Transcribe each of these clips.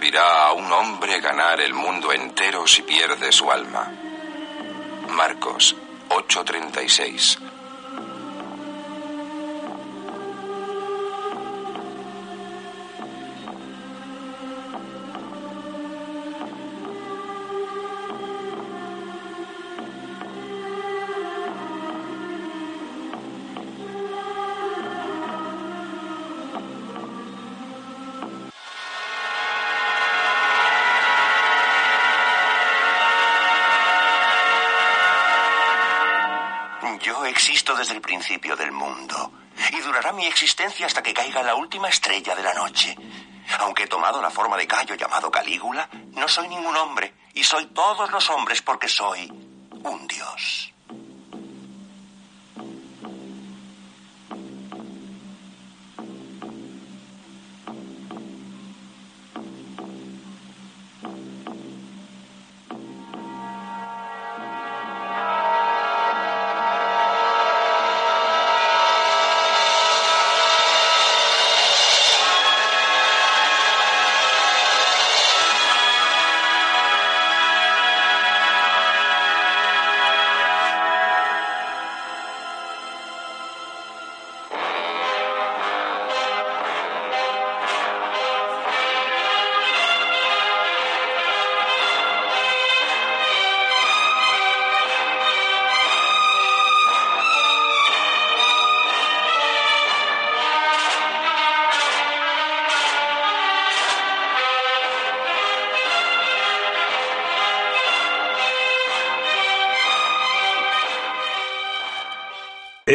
servirá a un hombre ganar el mundo entero si pierde su alma? Marcos 8:36 hasta que caiga la última estrella de la noche. Aunque he tomado la forma de callo llamado Calígula, no soy ningún hombre y soy todos los hombres porque soy un dios.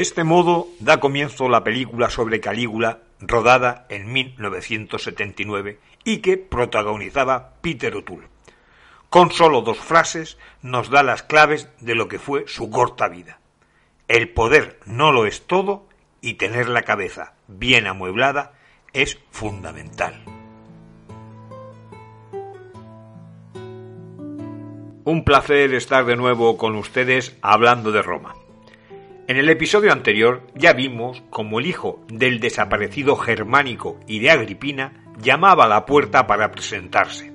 Este modo da comienzo la película sobre Calígula, rodada en 1979 y que protagonizaba Peter O'Toole. Con solo dos frases nos da las claves de lo que fue su corta vida. El poder no lo es todo y tener la cabeza bien amueblada es fundamental. Un placer estar de nuevo con ustedes hablando de Roma. En el episodio anterior ya vimos cómo el hijo del desaparecido Germánico y de Agripina llamaba a la puerta para presentarse.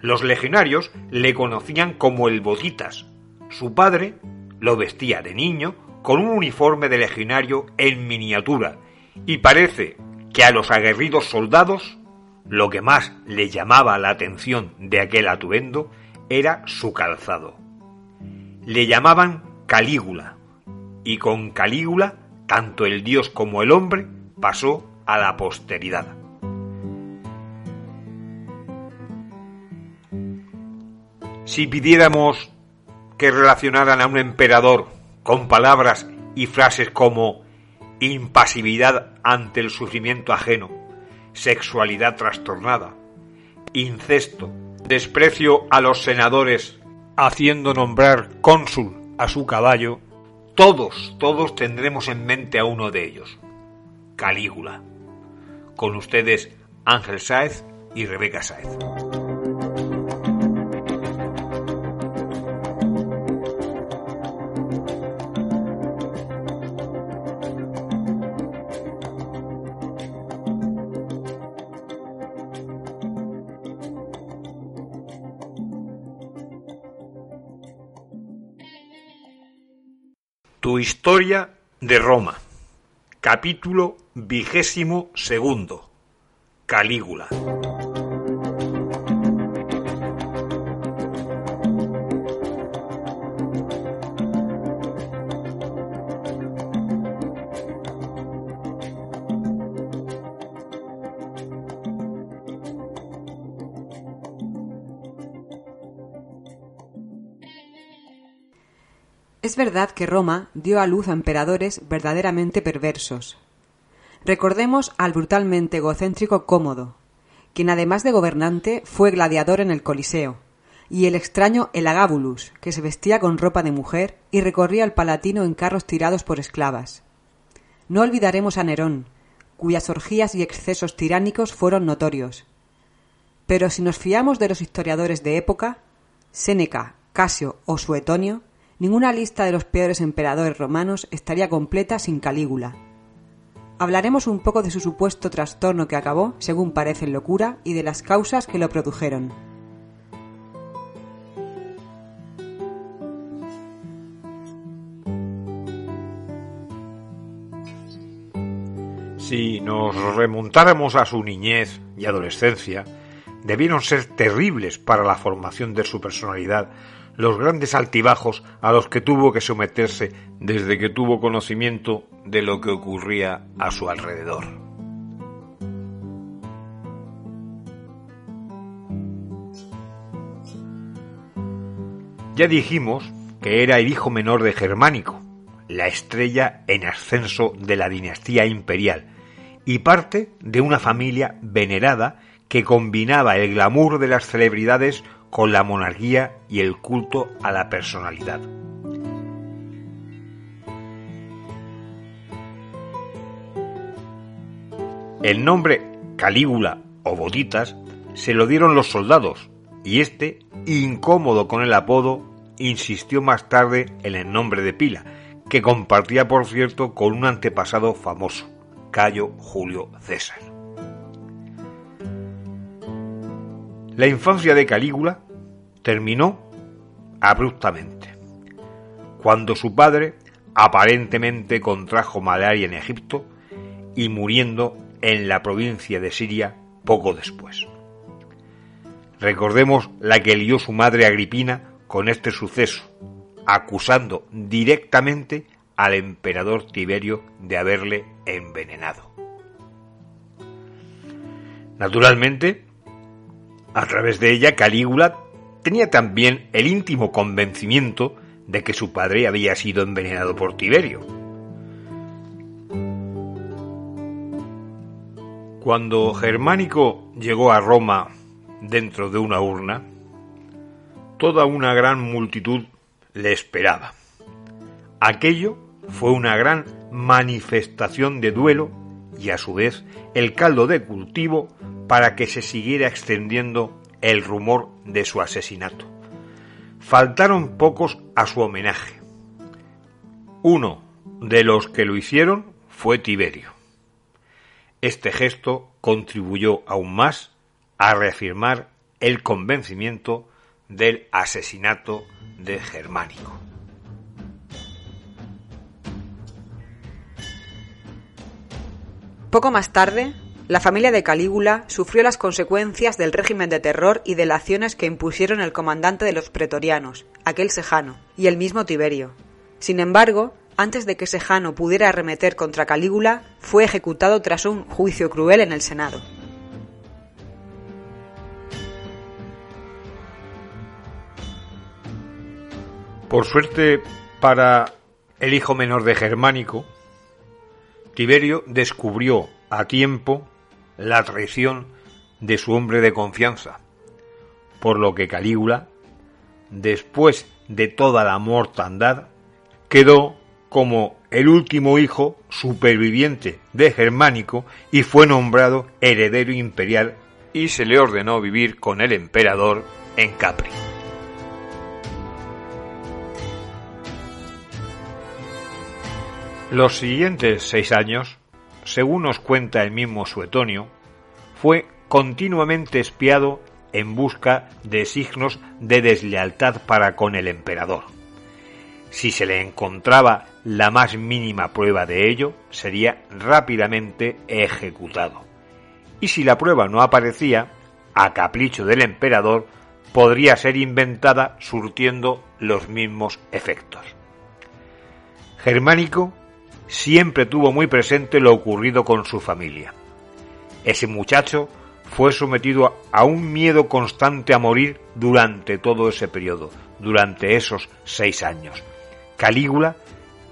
Los legionarios le conocían como el Boditas. Su padre lo vestía de niño con un uniforme de legionario en miniatura y parece que a los aguerridos soldados lo que más le llamaba la atención de aquel atuendo era su calzado. Le llamaban Calígula y con Calígula tanto el dios como el hombre pasó a la posteridad. Si pidiéramos que relacionaran a un emperador con palabras y frases como impasividad ante el sufrimiento ajeno, sexualidad trastornada, incesto, desprecio a los senadores, haciendo nombrar cónsul a su caballo, todos, todos tendremos en mente a uno de ellos, Calígula. Con ustedes Ángel Sáez y Rebeca Sáez. Historia de Roma. Capítulo vigésimo segundo. Calígula. Es verdad que Roma dio a luz a emperadores verdaderamente perversos. Recordemos al brutalmente egocéntrico Cómodo, quien además de gobernante fue gladiador en el Coliseo, y el extraño Elagabulus, que se vestía con ropa de mujer y recorría el Palatino en carros tirados por esclavas. No olvidaremos a Nerón, cuyas orgías y excesos tiránicos fueron notorios. Pero si nos fiamos de los historiadores de época, Séneca, Casio o Suetonio, Ninguna lista de los peores emperadores romanos estaría completa sin Calígula. Hablaremos un poco de su supuesto trastorno que acabó, según parece en locura, y de las causas que lo produjeron. Si nos remontáramos a su niñez y adolescencia, debieron ser terribles para la formación de su personalidad los grandes altibajos a los que tuvo que someterse desde que tuvo conocimiento de lo que ocurría a su alrededor. Ya dijimos que era el hijo menor de Germánico, la estrella en ascenso de la dinastía imperial, y parte de una familia venerada que combinaba el glamour de las celebridades con la monarquía y el culto a la personalidad. El nombre Calígula o Boditas se lo dieron los soldados y este, incómodo con el apodo, insistió más tarde en el nombre de pila, que compartía por cierto con un antepasado famoso, Cayo Julio César. La infancia de Calígula terminó abruptamente, cuando su padre aparentemente contrajo malaria en Egipto y muriendo en la provincia de Siria poco después. Recordemos la que lió su madre Agripina con este suceso, acusando directamente al emperador Tiberio de haberle envenenado. Naturalmente, a través de ella, Calígula tenía también el íntimo convencimiento de que su padre había sido envenenado por Tiberio. Cuando Germánico llegó a Roma dentro de una urna, toda una gran multitud le esperaba. Aquello fue una gran manifestación de duelo y a su vez el caldo de cultivo para que se siguiera extendiendo el rumor de su asesinato. Faltaron pocos a su homenaje. Uno de los que lo hicieron fue Tiberio. Este gesto contribuyó aún más a reafirmar el convencimiento del asesinato de Germánico. Poco más tarde, la familia de Calígula sufrió las consecuencias del régimen de terror y delaciones que impusieron el comandante de los pretorianos, aquel Sejano, y el mismo Tiberio. Sin embargo, antes de que Sejano pudiera arremeter contra Calígula, fue ejecutado tras un juicio cruel en el Senado. Por suerte para el hijo menor de Germánico, Tiberio descubrió a tiempo la traición de su hombre de confianza, por lo que Calígula, después de toda la mortandad, quedó como el último hijo superviviente de Germánico y fue nombrado heredero imperial y se le ordenó vivir con el emperador en Capri. Los siguientes seis años según nos cuenta el mismo Suetonio, fue continuamente espiado en busca de signos de deslealtad para con el emperador. si se le encontraba la más mínima prueba de ello, sería rápidamente ejecutado. Y si la prueba no aparecía, a capricho del emperador, podría ser inventada surtiendo los mismos efectos. Germánico siempre tuvo muy presente lo ocurrido con su familia. Ese muchacho fue sometido a un miedo constante a morir durante todo ese periodo, durante esos seis años. Calígula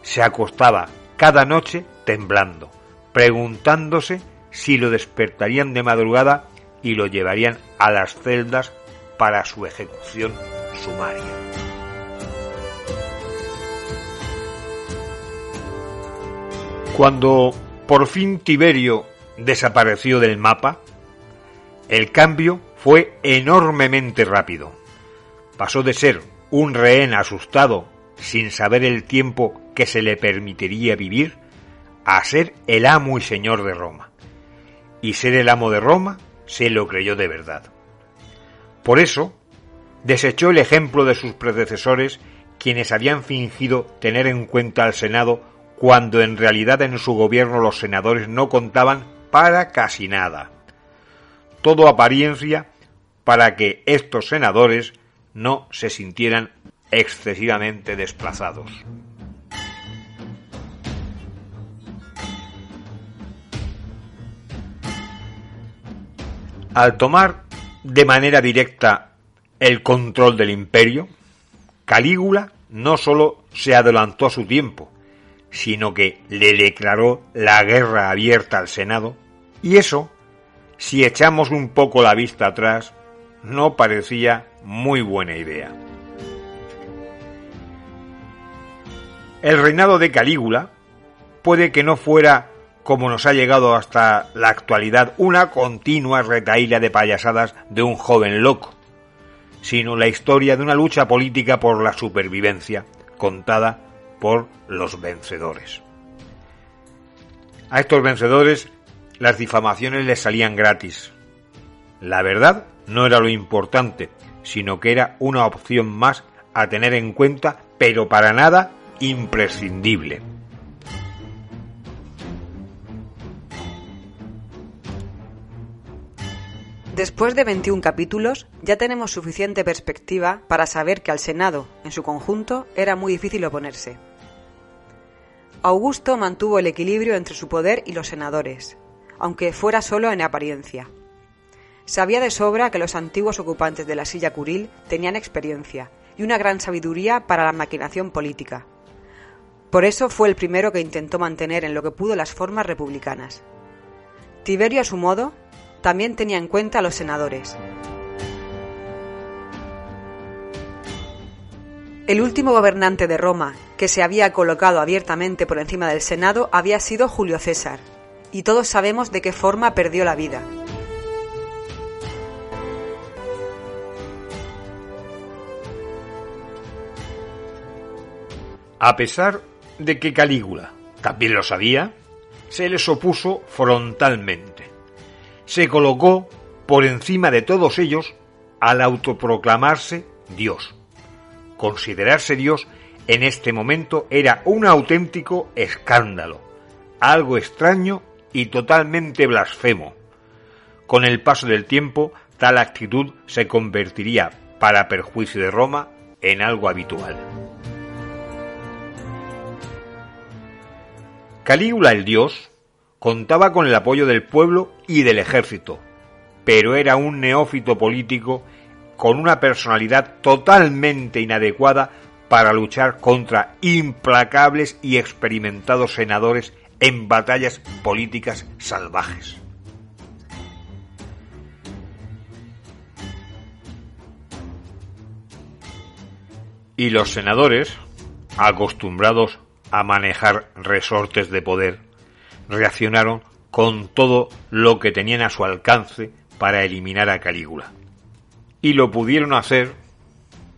se acostaba cada noche temblando, preguntándose si lo despertarían de madrugada y lo llevarían a las celdas para su ejecución sumaria. Cuando por fin Tiberio desapareció del mapa, el cambio fue enormemente rápido. Pasó de ser un rehén asustado sin saber el tiempo que se le permitiría vivir a ser el amo y señor de Roma. Y ser el amo de Roma se lo creyó de verdad. Por eso, desechó el ejemplo de sus predecesores quienes habían fingido tener en cuenta al Senado cuando en realidad en su gobierno los senadores no contaban para casi nada. Todo apariencia para que estos senadores no se sintieran excesivamente desplazados. Al tomar de manera directa el control del imperio, Calígula no sólo se adelantó a su tiempo, sino que le declaró la guerra abierta al Senado, y eso, si echamos un poco la vista atrás, no parecía muy buena idea. El reinado de Calígula puede que no fuera, como nos ha llegado hasta la actualidad, una continua retaíla de payasadas de un joven loco, sino la historia de una lucha política por la supervivencia, contada por los vencedores. A estos vencedores las difamaciones les salían gratis. La verdad no era lo importante, sino que era una opción más a tener en cuenta, pero para nada imprescindible. Después de 21 capítulos, ya tenemos suficiente perspectiva para saber que al Senado, en su conjunto, era muy difícil oponerse. Augusto mantuvo el equilibrio entre su poder y los senadores, aunque fuera solo en apariencia. Sabía de sobra que los antiguos ocupantes de la silla curil tenían experiencia y una gran sabiduría para la maquinación política, por eso fue el primero que intentó mantener en lo que pudo las formas republicanas. Tiberio, a su modo, también tenía en cuenta a los senadores. El último gobernante de Roma que se había colocado abiertamente por encima del Senado había sido Julio César, y todos sabemos de qué forma perdió la vida. A pesar de que Calígula también lo sabía, se les opuso frontalmente. Se colocó por encima de todos ellos al autoproclamarse Dios. Considerarse Dios en este momento era un auténtico escándalo, algo extraño y totalmente blasfemo. Con el paso del tiempo, tal actitud se convertiría, para perjuicio de Roma, en algo habitual. Calígula el dios contaba con el apoyo del pueblo y del ejército, pero era un neófito político con una personalidad totalmente inadecuada para luchar contra implacables y experimentados senadores en batallas políticas salvajes. Y los senadores, acostumbrados a manejar resortes de poder, reaccionaron con todo lo que tenían a su alcance para eliminar a Calígula. Y lo pudieron hacer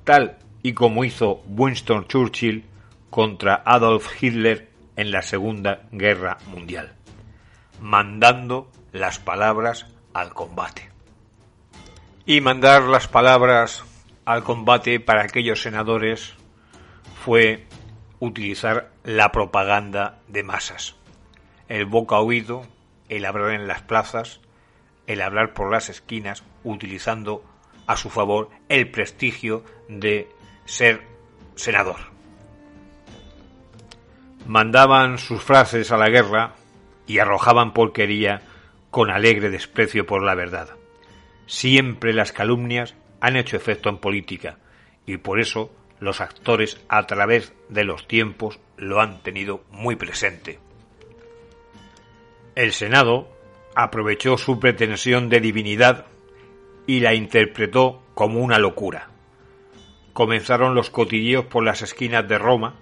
tal y como hizo Winston Churchill contra Adolf Hitler en la Segunda Guerra Mundial, mandando las palabras al combate. Y mandar las palabras al combate para aquellos senadores fue utilizar la propaganda de masas. El boca oído, el hablar en las plazas, el hablar por las esquinas, utilizando a su favor el prestigio de ser senador. Mandaban sus frases a la guerra y arrojaban porquería con alegre desprecio por la verdad. Siempre las calumnias han hecho efecto en política y por eso los actores a través de los tiempos lo han tenido muy presente. El Senado aprovechó su pretensión de divinidad y la interpretó como una locura. Comenzaron los cotilleos por las esquinas de Roma.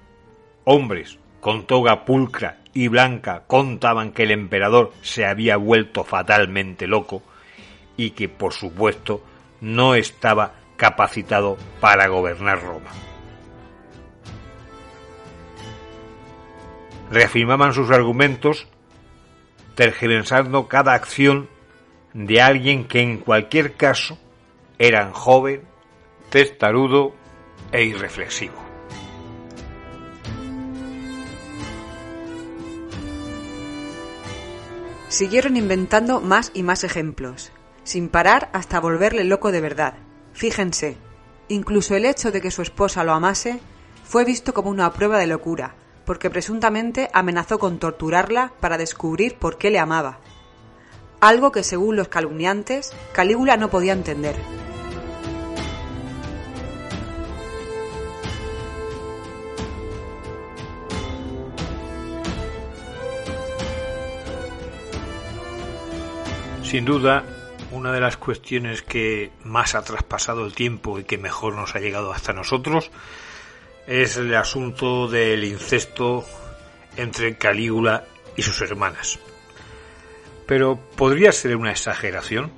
Hombres con toga pulcra y blanca contaban que el emperador se había vuelto fatalmente loco y que, por supuesto, no estaba capacitado para gobernar Roma. Reafirmaban sus argumentos tergiversando cada acción de alguien que en cualquier caso eran joven, testarudo e irreflexivo. Siguieron inventando más y más ejemplos, sin parar hasta volverle loco de verdad. Fíjense, incluso el hecho de que su esposa lo amase fue visto como una prueba de locura, porque presuntamente amenazó con torturarla para descubrir por qué le amaba. Algo que según los calumniantes, Calígula no podía entender. Sin duda, una de las cuestiones que más ha traspasado el tiempo y que mejor nos ha llegado hasta nosotros es el asunto del incesto entre Calígula y sus hermanas. Pero ¿podría ser una exageración?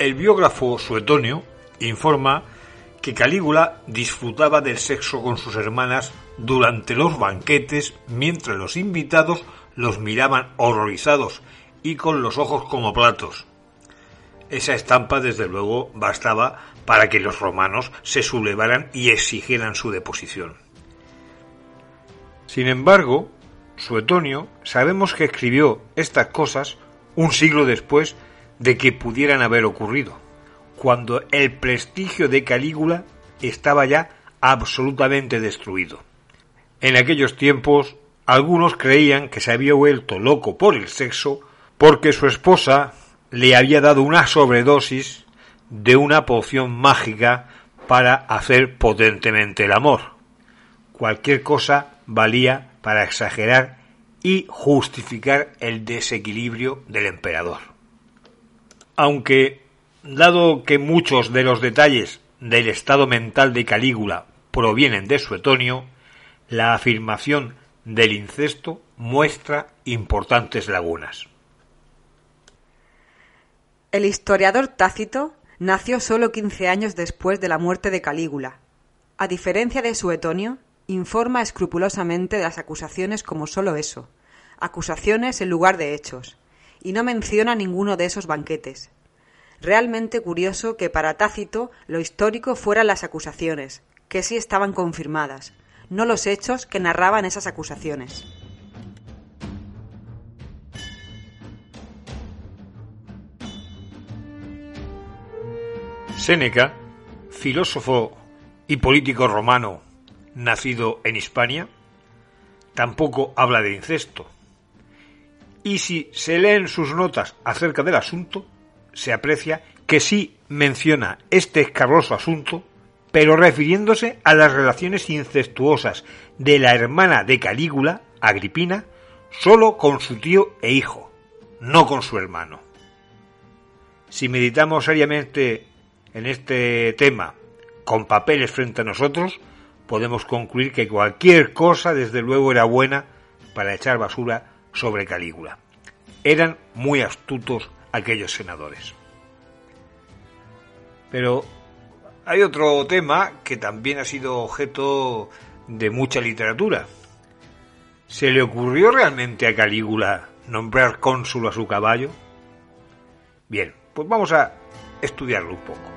El biógrafo Suetonio informa que Calígula disfrutaba del sexo con sus hermanas durante los banquetes mientras los invitados los miraban horrorizados y con los ojos como platos. Esa estampa, desde luego, bastaba para que los romanos se sublevaran y exigieran su deposición. Sin embargo, Suetonio sabemos que escribió estas cosas un siglo después de que pudieran haber ocurrido, cuando el prestigio de Calígula estaba ya absolutamente destruido. En aquellos tiempos, algunos creían que se había vuelto loco por el sexo porque su esposa le había dado una sobredosis de una poción mágica para hacer potentemente el amor. Cualquier cosa valía para exagerar y justificar el desequilibrio del emperador. Aunque, dado que muchos de los detalles del estado mental de Calígula provienen de Suetonio, la afirmación del incesto muestra importantes lagunas. El historiador Tácito nació solo quince años después de la muerte de Calígula. A diferencia de Suetonio, informa escrupulosamente de las acusaciones como solo eso, acusaciones en lugar de hechos, y no menciona ninguno de esos banquetes. Realmente curioso que para Tácito lo histórico fueran las acusaciones, que sí estaban confirmadas, no los hechos que narraban esas acusaciones. Séneca, filósofo y político romano nacido en Hispania, tampoco habla de incesto. Y si se leen sus notas acerca del asunto, se aprecia que sí menciona este escabroso asunto, pero refiriéndose a las relaciones incestuosas de la hermana de Calígula, Agripina, solo con su tío e hijo, no con su hermano. Si meditamos seriamente en este tema con papeles frente a nosotros, podemos concluir que cualquier cosa, desde luego, era buena para echar basura sobre Calígula. Eran muy astutos aquellos senadores. Pero hay otro tema que también ha sido objeto de mucha literatura. ¿Se le ocurrió realmente a Calígula nombrar cónsul a su caballo? Bien, pues vamos a estudiarlo un poco.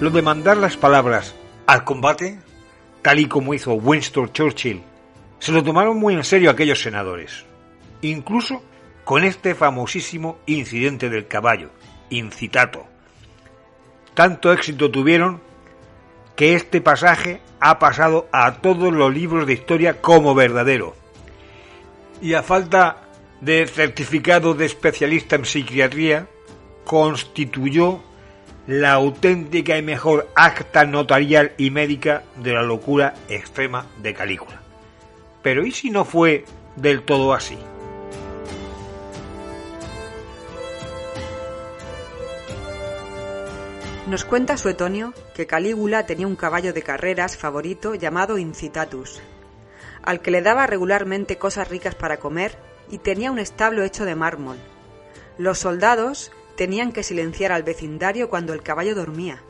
Lo de mandar las palabras al combate, tal y como hizo Winston Churchill, se lo tomaron muy en serio aquellos senadores. Incluso con este famosísimo incidente del caballo, incitato. Tanto éxito tuvieron que este pasaje ha pasado a todos los libros de historia como verdadero. Y a falta de certificado de especialista en psiquiatría, constituyó la auténtica y mejor acta notarial y médica de la locura extrema de Calígula. Pero ¿y si no fue del todo así? Nos cuenta Suetonio que Calígula tenía un caballo de carreras favorito llamado Incitatus, al que le daba regularmente cosas ricas para comer y tenía un establo hecho de mármol. Los soldados tenían que silenciar al vecindario cuando el caballo dormía.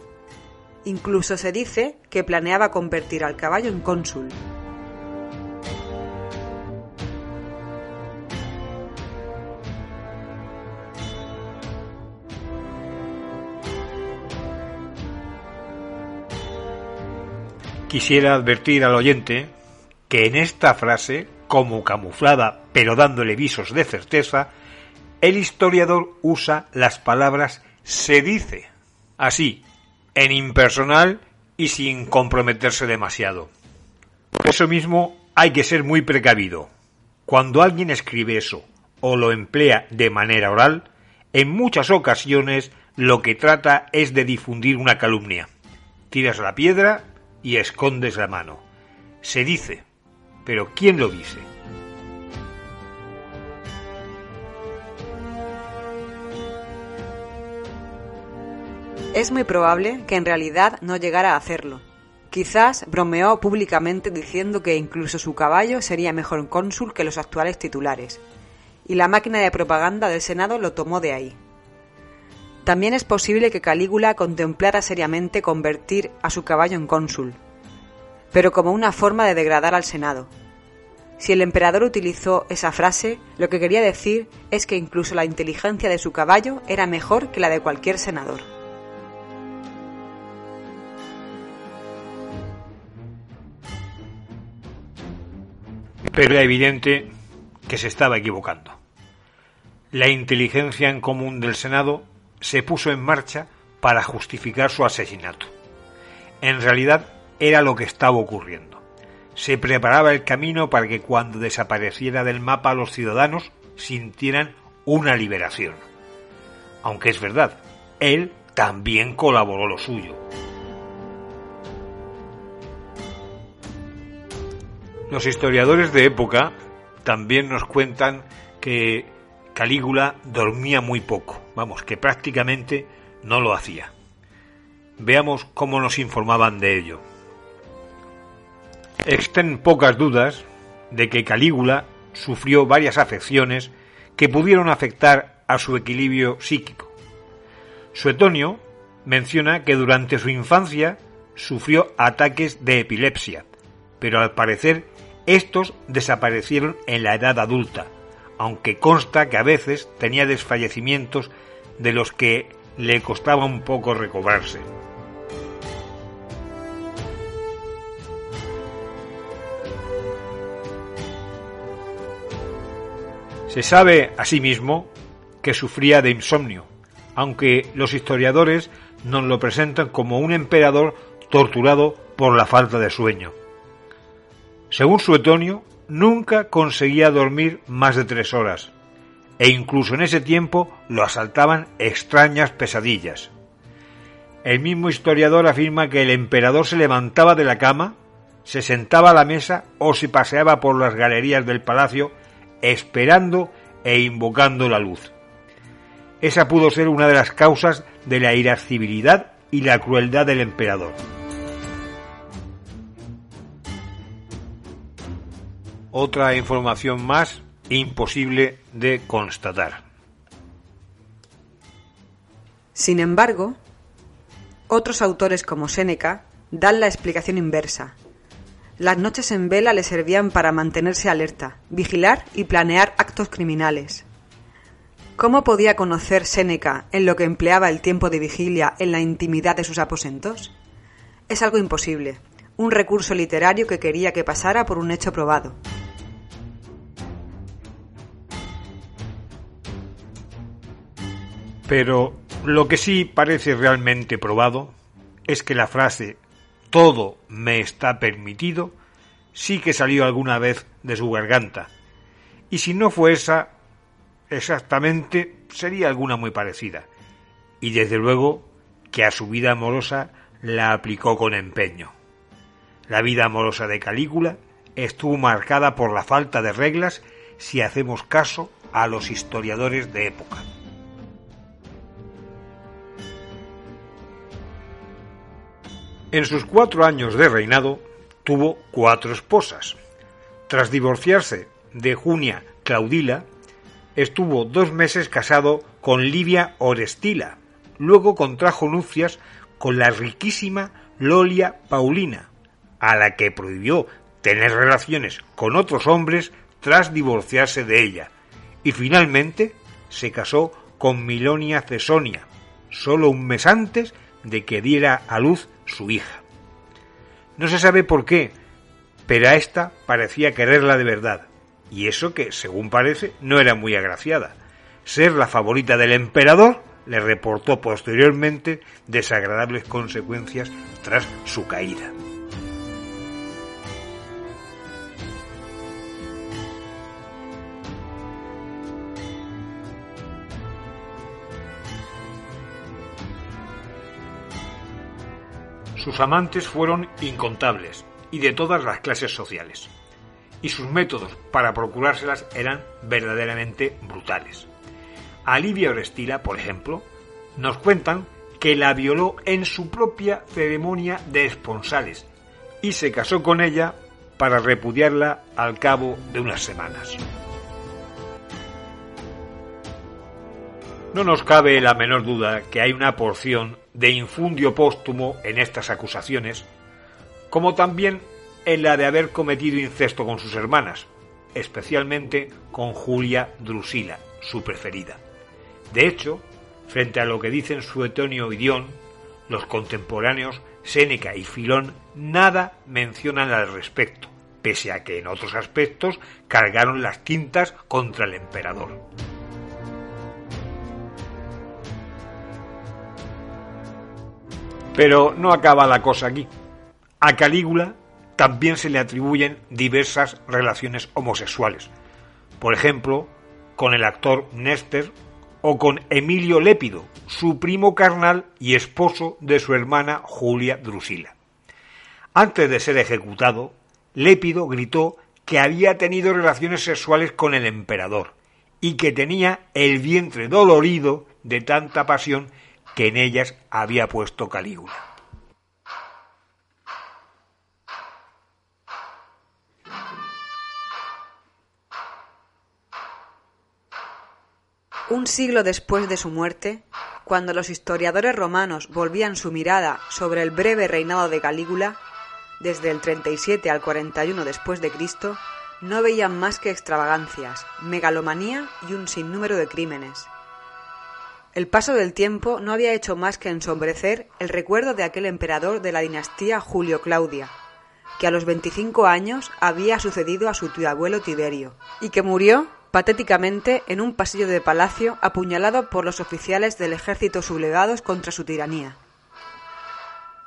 Incluso se dice que planeaba convertir al caballo en cónsul. Quisiera advertir al oyente que en esta frase, como camuflada pero dándole visos de certeza, el historiador usa las palabras se dice, así, en impersonal y sin comprometerse demasiado. Por eso mismo hay que ser muy precavido. Cuando alguien escribe eso o lo emplea de manera oral, en muchas ocasiones lo que trata es de difundir una calumnia. Tiras la piedra y escondes la mano. Se dice, pero ¿quién lo dice? Es muy probable que en realidad no llegara a hacerlo. Quizás bromeó públicamente diciendo que incluso su caballo sería mejor cónsul que los actuales titulares, y la máquina de propaganda del Senado lo tomó de ahí. También es posible que Calígula contemplara seriamente convertir a su caballo en cónsul, pero como una forma de degradar al Senado. Si el emperador utilizó esa frase, lo que quería decir es que incluso la inteligencia de su caballo era mejor que la de cualquier senador. Pero era evidente que se estaba equivocando. La inteligencia en común del Senado se puso en marcha para justificar su asesinato. En realidad era lo que estaba ocurriendo. Se preparaba el camino para que cuando desapareciera del mapa los ciudadanos sintieran una liberación. Aunque es verdad, él también colaboró lo suyo. Los historiadores de época también nos cuentan que Calígula dormía muy poco, vamos, que prácticamente no lo hacía. Veamos cómo nos informaban de ello. Existen pocas dudas de que Calígula sufrió varias afecciones que pudieron afectar a su equilibrio psíquico. Suetonio menciona que durante su infancia sufrió ataques de epilepsia, pero al parecer estos desaparecieron en la edad adulta, aunque consta que a veces tenía desfallecimientos de los que le costaba un poco recobrarse. Se sabe asimismo que sufría de insomnio, aunque los historiadores nos lo presentan como un emperador torturado por la falta de sueño. Según Suetonio, nunca conseguía dormir más de tres horas, e incluso en ese tiempo lo asaltaban extrañas pesadillas. El mismo historiador afirma que el emperador se levantaba de la cama, se sentaba a la mesa o se paseaba por las galerías del palacio esperando e invocando la luz. Esa pudo ser una de las causas de la irascibilidad y la crueldad del emperador. Otra información más imposible de constatar. Sin embargo, otros autores como Séneca dan la explicación inversa. Las noches en vela le servían para mantenerse alerta, vigilar y planear actos criminales. ¿Cómo podía conocer Séneca en lo que empleaba el tiempo de vigilia en la intimidad de sus aposentos? Es algo imposible, un recurso literario que quería que pasara por un hecho probado. Pero lo que sí parece realmente probado es que la frase todo me está permitido sí que salió alguna vez de su garganta. Y si no fue esa, exactamente sería alguna muy parecida. Y desde luego que a su vida amorosa la aplicó con empeño. La vida amorosa de Calígula estuvo marcada por la falta de reglas si hacemos caso a los historiadores de época. En sus cuatro años de reinado tuvo cuatro esposas. Tras divorciarse de Junia Claudila, estuvo dos meses casado con Livia Orestila. Luego contrajo nupcias con la riquísima Lolia Paulina, a la que prohibió tener relaciones con otros hombres tras divorciarse de ella. Y finalmente se casó con Milonia Cesonia, solo un mes antes de que diera a luz su hija. No se sabe por qué, pero a esta parecía quererla de verdad, y eso que, según parece, no era muy agraciada. Ser la favorita del emperador le reportó posteriormente desagradables consecuencias tras su caída. Sus amantes fueron incontables y de todas las clases sociales, y sus métodos para procurárselas eran verdaderamente brutales. A Livia Orestila, por ejemplo, nos cuentan que la violó en su propia ceremonia de esponsales y se casó con ella para repudiarla al cabo de unas semanas. No nos cabe la menor duda que hay una porción de infundio póstumo en estas acusaciones, como también en la de haber cometido incesto con sus hermanas, especialmente con Julia Drusila, su preferida. De hecho, frente a lo que dicen Suetonio y Dion, los contemporáneos Séneca y Filón nada mencionan al respecto, pese a que en otros aspectos cargaron las tintas contra el emperador. Pero no acaba la cosa aquí. A Calígula también se le atribuyen diversas relaciones homosexuales. Por ejemplo, con el actor Néstor o con Emilio Lépido, su primo carnal y esposo de su hermana Julia Drusila. Antes de ser ejecutado, Lépido gritó que había tenido relaciones sexuales con el emperador y que tenía el vientre dolorido de tanta pasión que en ellas había puesto Calígula. Un siglo después de su muerte, cuando los historiadores romanos volvían su mirada sobre el breve reinado de Calígula, desde el 37 al 41 después de Cristo, no veían más que extravagancias, megalomanía y un sinnúmero de crímenes. El paso del tiempo no había hecho más que ensombrecer el recuerdo de aquel emperador de la dinastía Julio Claudia, que a los 25 años había sucedido a su tío abuelo Tiberio, y que murió patéticamente en un pasillo de palacio apuñalado por los oficiales del ejército sublevados contra su tiranía.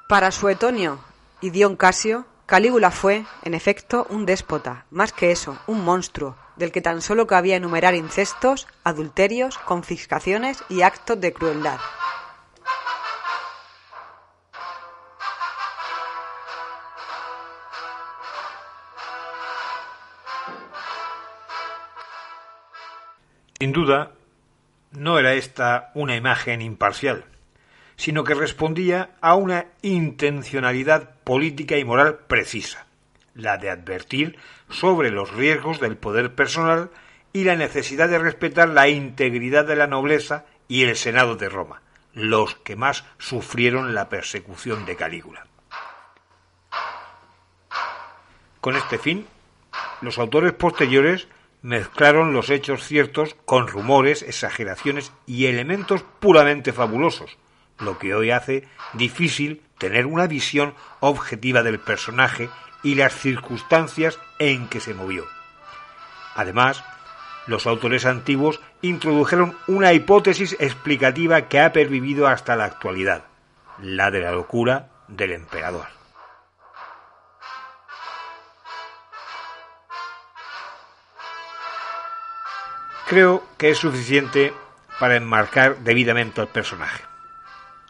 Para Suetonio y Dion Casio, Calígula fue, en efecto, un déspota, más que eso, un monstruo, del que tan solo cabía enumerar incestos, adulterios, confiscaciones y actos de crueldad. Sin duda, no era esta una imagen imparcial, sino que respondía a una intencionalidad política y moral precisa la de advertir sobre los riesgos del poder personal y la necesidad de respetar la integridad de la nobleza y el Senado de Roma, los que más sufrieron la persecución de Calígula. Con este fin, los autores posteriores mezclaron los hechos ciertos con rumores, exageraciones y elementos puramente fabulosos, lo que hoy hace difícil tener una visión objetiva del personaje y las circunstancias en que se movió. Además, los autores antiguos introdujeron una hipótesis explicativa que ha pervivido hasta la actualidad, la de la locura del emperador. Creo que es suficiente para enmarcar debidamente al personaje.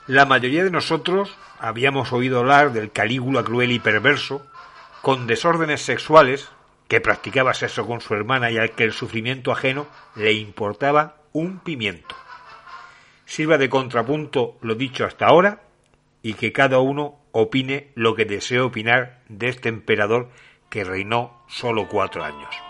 La mayoría de nosotros habíamos oído hablar del Calígula cruel y perverso, con desórdenes sexuales, que practicaba sexo con su hermana y al que el sufrimiento ajeno le importaba un pimiento. Sirva de contrapunto lo dicho hasta ahora y que cada uno opine lo que desee opinar de este emperador que reinó solo cuatro años.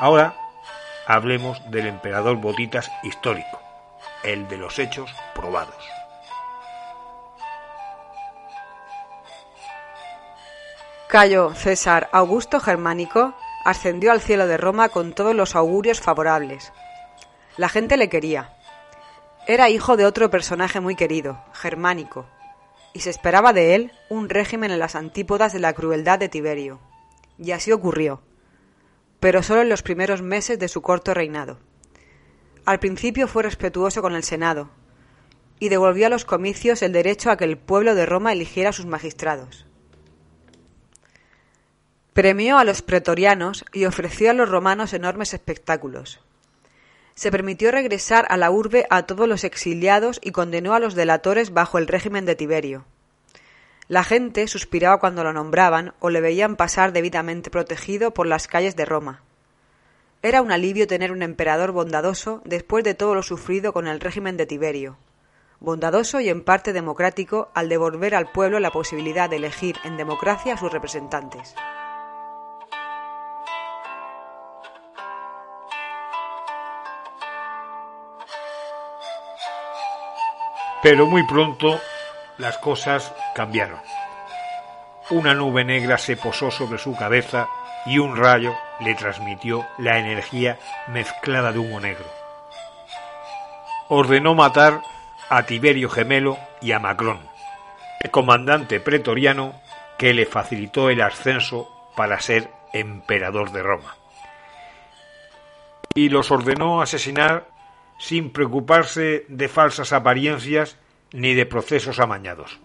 Ahora hablemos del emperador Botitas histórico, el de los hechos probados. Cayo César Augusto Germánico ascendió al cielo de Roma con todos los augurios favorables. La gente le quería. Era hijo de otro personaje muy querido, Germánico, y se esperaba de él un régimen en las antípodas de la crueldad de Tiberio. Y así ocurrió pero solo en los primeros meses de su corto reinado. Al principio fue respetuoso con el Senado y devolvió a los comicios el derecho a que el pueblo de Roma eligiera a sus magistrados. Premió a los pretorianos y ofreció a los romanos enormes espectáculos. Se permitió regresar a la urbe a todos los exiliados y condenó a los delatores bajo el régimen de Tiberio. La gente suspiraba cuando lo nombraban o le veían pasar debidamente protegido por las calles de Roma. Era un alivio tener un emperador bondadoso después de todo lo sufrido con el régimen de Tiberio. Bondadoso y en parte democrático al devolver al pueblo la posibilidad de elegir en democracia a sus representantes. Pero muy pronto las cosas cambiaron. Una nube negra se posó sobre su cabeza y un rayo le transmitió la energía mezclada de humo negro. Ordenó matar a Tiberio Gemelo y a Macrón, el comandante pretoriano que le facilitó el ascenso para ser emperador de Roma. Y los ordenó asesinar sin preocuparse de falsas apariencias ni de procesos amañados.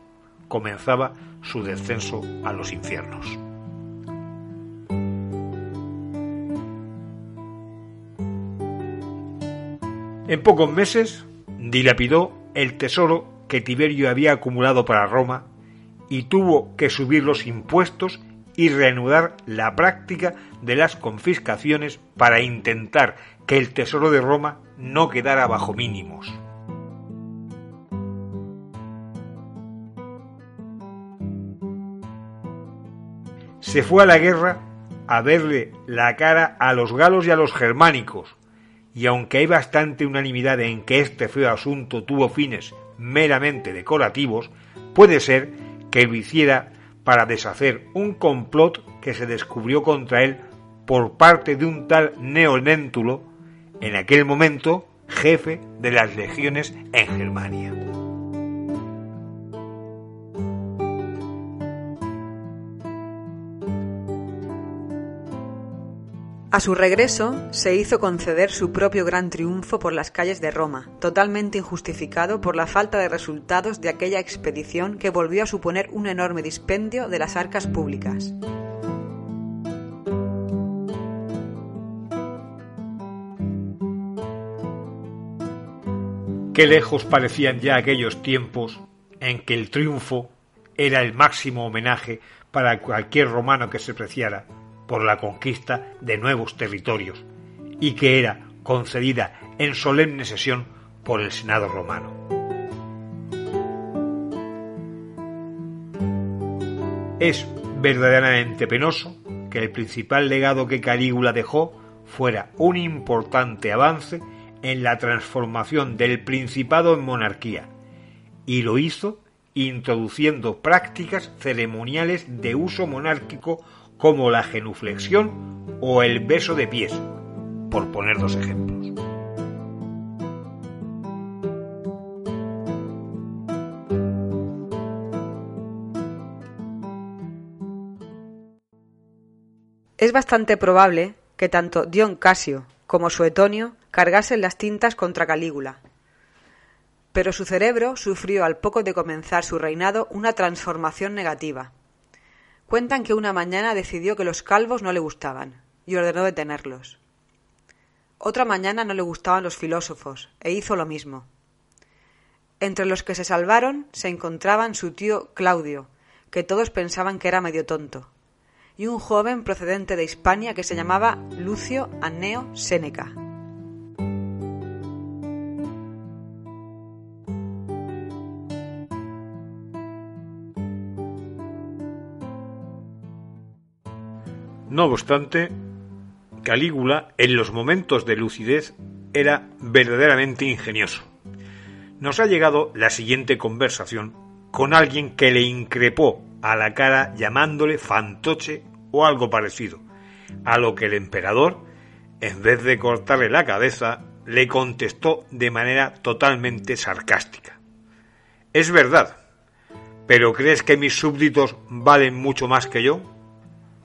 Comenzaba su descenso a los infiernos. En pocos meses dilapidó el tesoro que Tiberio había acumulado para Roma y tuvo que subir los impuestos y reanudar la práctica de las confiscaciones para intentar que el tesoro de Roma no quedara bajo mínimos. Se fue a la guerra a verle la cara a los galos y a los germánicos, y aunque hay bastante unanimidad en que este feo asunto tuvo fines meramente decorativos, puede ser que lo hiciera para deshacer un complot que se descubrió contra él por parte de un tal Neonéntulo, en aquel momento jefe de las legiones en Germania. A su regreso, se hizo conceder su propio gran triunfo por las calles de Roma, totalmente injustificado por la falta de resultados de aquella expedición que volvió a suponer un enorme dispendio de las arcas públicas. Qué lejos parecían ya aquellos tiempos en que el triunfo era el máximo homenaje para cualquier romano que se preciara por la conquista de nuevos territorios y que era concedida en solemne sesión por el Senado romano. Es verdaderamente penoso que el principal legado que Calígula dejó fuera un importante avance en la transformación del principado en monarquía, y lo hizo introduciendo prácticas ceremoniales de uso monárquico como la genuflexión o el beso de pies, por poner dos ejemplos. Es bastante probable que tanto Dion Casio como Suetonio cargasen las tintas contra Calígula. Pero su cerebro sufrió al poco de comenzar su reinado una transformación negativa. Cuentan que una mañana decidió que los calvos no le gustaban y ordenó detenerlos. Otra mañana no le gustaban los filósofos e hizo lo mismo. Entre los que se salvaron se encontraban su tío Claudio, que todos pensaban que era medio tonto y un joven procedente de Hispania que se llamaba Lucio Anneo Séneca. No obstante, Calígula, en los momentos de lucidez, era verdaderamente ingenioso. Nos ha llegado la siguiente conversación con alguien que le increpó a la cara llamándole fantoche o algo parecido, a lo que el emperador, en vez de cortarle la cabeza, le contestó de manera totalmente sarcástica. Es verdad, pero ¿crees que mis súbditos valen mucho más que yo?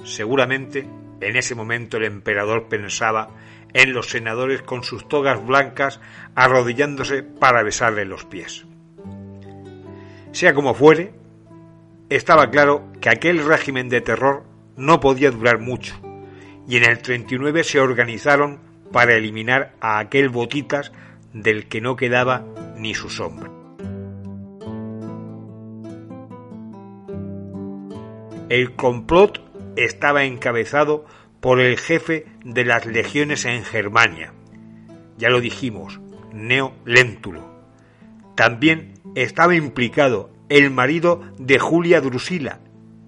Seguramente en ese momento el emperador pensaba en los senadores con sus togas blancas arrodillándose para besarle los pies. Sea como fuere, estaba claro que aquel régimen de terror no podía durar mucho, y en el 39 se organizaron para eliminar a aquel Botitas del que no quedaba ni su sombra. El complot estaba encabezado por el jefe de las legiones en Germania, ya lo dijimos, Neo Léntulo. También estaba implicado el marido de Julia Drusila,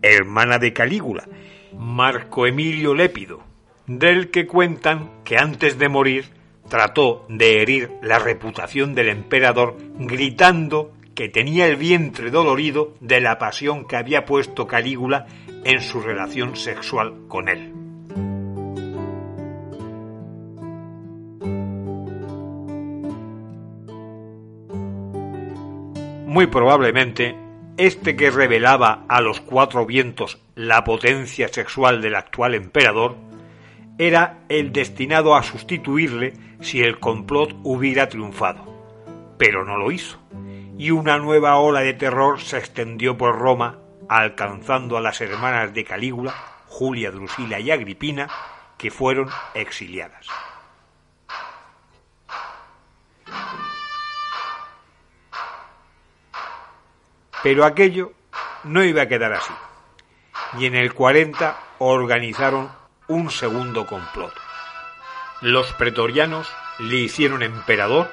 hermana de Calígula, Marco Emilio Lépido, del que cuentan que antes de morir trató de herir la reputación del emperador gritando que tenía el vientre dolorido de la pasión que había puesto Calígula en su relación sexual con él. Muy probablemente, este que revelaba a los cuatro vientos la potencia sexual del actual emperador, era el destinado a sustituirle si el complot hubiera triunfado. Pero no lo hizo, y una nueva ola de terror se extendió por Roma, alcanzando a las hermanas de Calígula, Julia, Drusila y Agripina, que fueron exiliadas. Pero aquello no iba a quedar así. Y en el 40 organizaron un segundo complot. Los pretorianos le hicieron emperador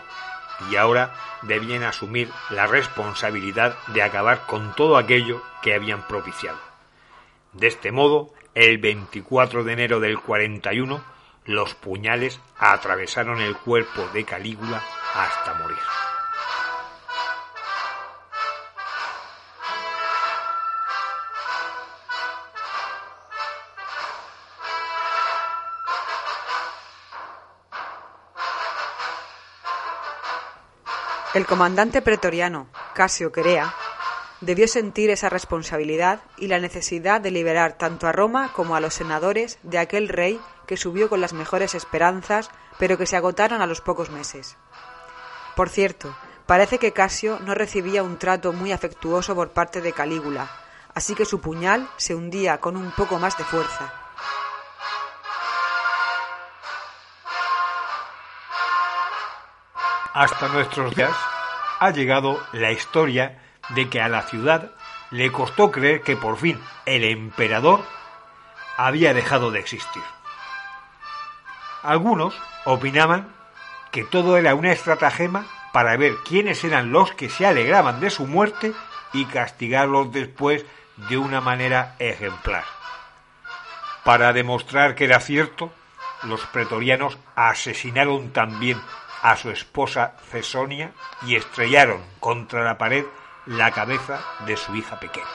y ahora debían asumir la responsabilidad de acabar con todo aquello que habían propiciado. De este modo, el 24 de enero del 41, los puñales atravesaron el cuerpo de Calígula hasta morir. El comandante pretoriano, Casio Querea, debió sentir esa responsabilidad y la necesidad de liberar tanto a Roma como a los senadores de aquel rey que subió con las mejores esperanzas, pero que se agotaron a los pocos meses. Por cierto, parece que Casio no recibía un trato muy afectuoso por parte de Calígula, así que su puñal se hundía con un poco más de fuerza. Hasta nuestros días ha llegado la historia de que a la ciudad le costó creer que por fin el emperador había dejado de existir. Algunos opinaban que todo era una estratagema para ver quiénes eran los que se alegraban de su muerte y castigarlos después de una manera ejemplar. Para demostrar que era cierto, los pretorianos asesinaron también a su esposa Cesonia y estrellaron contra la pared la cabeza de su hija pequeña.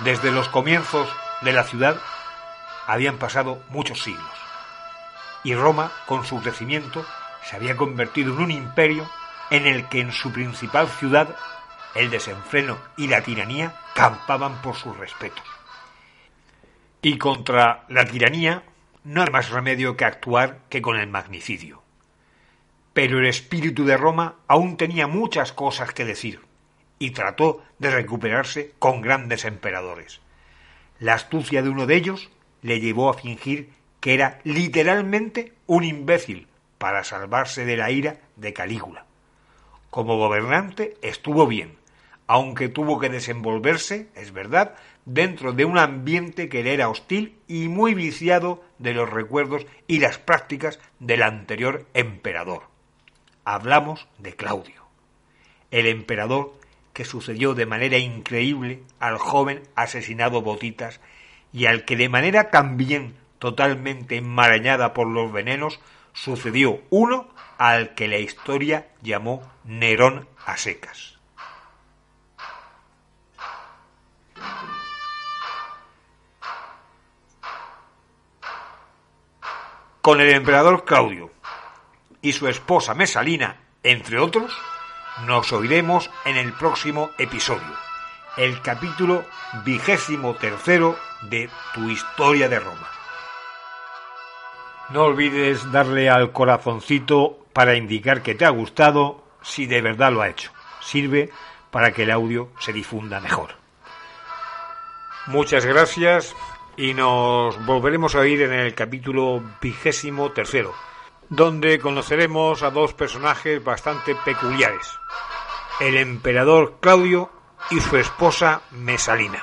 Desde los comienzos de la ciudad habían pasado muchos siglos y Roma, con su crecimiento, se había convertido en un imperio en el que en su principal ciudad el desenfreno y la tiranía campaban por sus respetos. Y contra la tiranía no hay más remedio que actuar que con el magnicidio. Pero el espíritu de Roma aún tenía muchas cosas que decir y trató de recuperarse con grandes emperadores. La astucia de uno de ellos le llevó a fingir que era literalmente un imbécil para salvarse de la ira de Calígula. Como gobernante estuvo bien, aunque tuvo que desenvolverse, es verdad, dentro de un ambiente que le era hostil y muy viciado de los recuerdos y las prácticas del anterior emperador. Hablamos de Claudio, el emperador que sucedió de manera increíble al joven asesinado Botitas y al que de manera también totalmente enmarañada por los venenos sucedió uno al que la historia llamó Nerón a secas. Con el emperador Claudio y su esposa Mesalina, entre otros, nos oiremos en el próximo episodio, el capítulo vigésimo tercero de Tu historia de Roma. No olvides darle al corazoncito para indicar que te ha gustado si de verdad lo ha hecho. Sirve para que el audio se difunda mejor. Muchas gracias y nos volveremos a oír en el capítulo vigésimo tercero donde conoceremos a dos personajes bastante peculiares, el emperador Claudio y su esposa Mesalina.